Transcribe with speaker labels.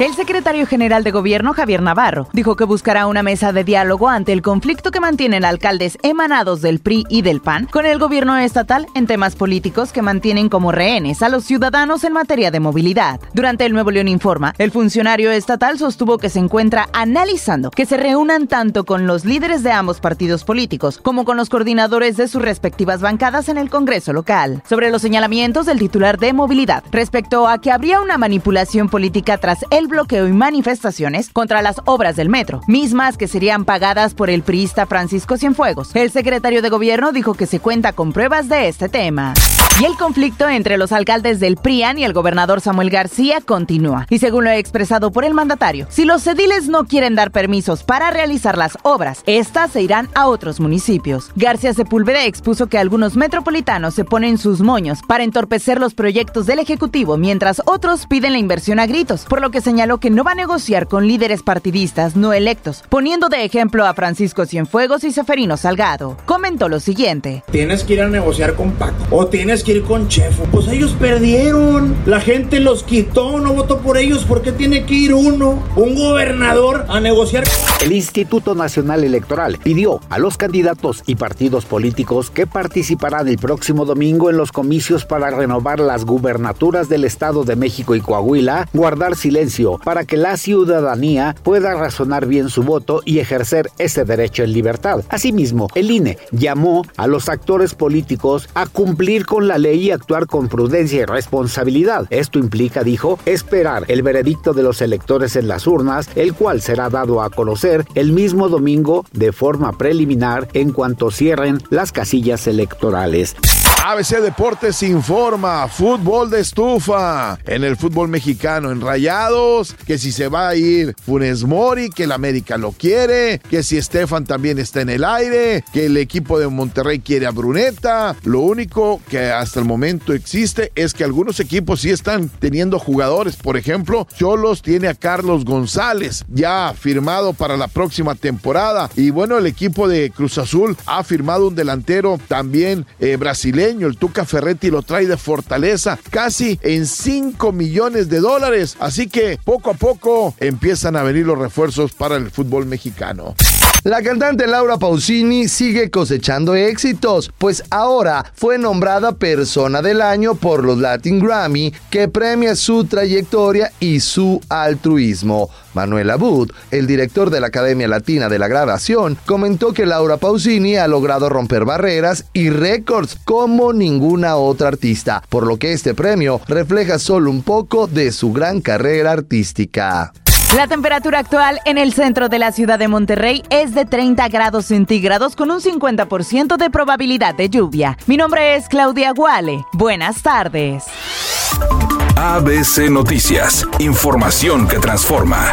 Speaker 1: El secretario general de gobierno, Javier Navarro, dijo que buscará una mesa de diálogo ante el conflicto que mantienen alcaldes emanados del PRI y del PAN con el gobierno estatal en temas políticos que mantienen como rehenes a los ciudadanos en materia de movilidad. Durante el Nuevo León Informa, el funcionario estatal sostuvo que se encuentra analizando que se reúnan tanto con los líderes de ambos partidos políticos como con los coordinadores de sus respectivas bancadas en el Congreso local. Sobre los señalamientos del titular de movilidad respecto a que habría una manipulación política tras el bloqueo y manifestaciones contra las obras del metro, mismas que serían pagadas por el priista Francisco Cienfuegos. El secretario de gobierno dijo que se cuenta con pruebas de este tema. Y el conflicto entre los alcaldes del PRIAN y el gobernador Samuel García continúa. Y según lo expresado por el mandatario, si los ediles no quieren dar permisos para realizar las obras, estas se irán a otros municipios. García Sepúlveda expuso que algunos metropolitanos se ponen sus moños para entorpecer los proyectos del Ejecutivo, mientras otros piden la inversión a gritos, por lo que señaló que no va a negociar con líderes partidistas no electos, poniendo de ejemplo a Francisco Cienfuegos y Seferino Salgado. Comentó lo siguiente.
Speaker 2: Tienes que ir a negociar con Paco o tienes que ir con Chefo. Pues ellos perdieron. La gente los quitó, no votó por ellos. ¿Por qué tiene que ir uno, un gobernador, a negociar?
Speaker 3: El Instituto Nacional Electoral pidió a los candidatos y partidos políticos que participarán el próximo domingo en los comicios para renovar las gubernaturas del Estado de México y Coahuila guardar silencio para que la ciudadanía pueda razonar bien su voto y ejercer ese derecho en libertad. Asimismo, el INE llamó a los actores políticos a cumplir con la ley y actuar con prudencia y responsabilidad. Esto implica, dijo, esperar el veredicto de los electores en las urnas, el cual será dado a conocer el mismo domingo de forma preliminar en cuanto cierren las casillas electorales.
Speaker 4: ABC Deportes informa, fútbol de estufa en el fútbol mexicano, en Rayados, que si se va a ir Funes Mori, que el América lo quiere, que si Estefan también está en el aire, que el equipo de Monterrey quiere a Bruneta. Lo único que hasta el momento existe es que algunos equipos sí están teniendo jugadores. Por ejemplo, Cholos tiene a Carlos González ya firmado para la próxima temporada. Y bueno, el equipo de Cruz Azul ha firmado un delantero también eh, el Tuca Ferretti lo trae de Fortaleza, casi en 5 millones de dólares. Así que poco a poco empiezan a venir los refuerzos para el fútbol mexicano.
Speaker 5: La cantante Laura Pausini sigue cosechando éxitos, pues ahora fue nombrada Persona del Año por los Latin Grammy, que premia su trayectoria y su altruismo. Manuel Abud, el director de la Academia Latina de la Grabación, comentó que Laura Pausini ha logrado romper barreras y récords como ninguna otra artista, por lo que este premio refleja solo un poco de su gran carrera artística.
Speaker 1: La temperatura actual en el centro de la ciudad de Monterrey es de 30 grados centígrados con un 50% de probabilidad de lluvia. Mi nombre es Claudia Guale. Buenas tardes.
Speaker 6: ABC Noticias. Información que transforma.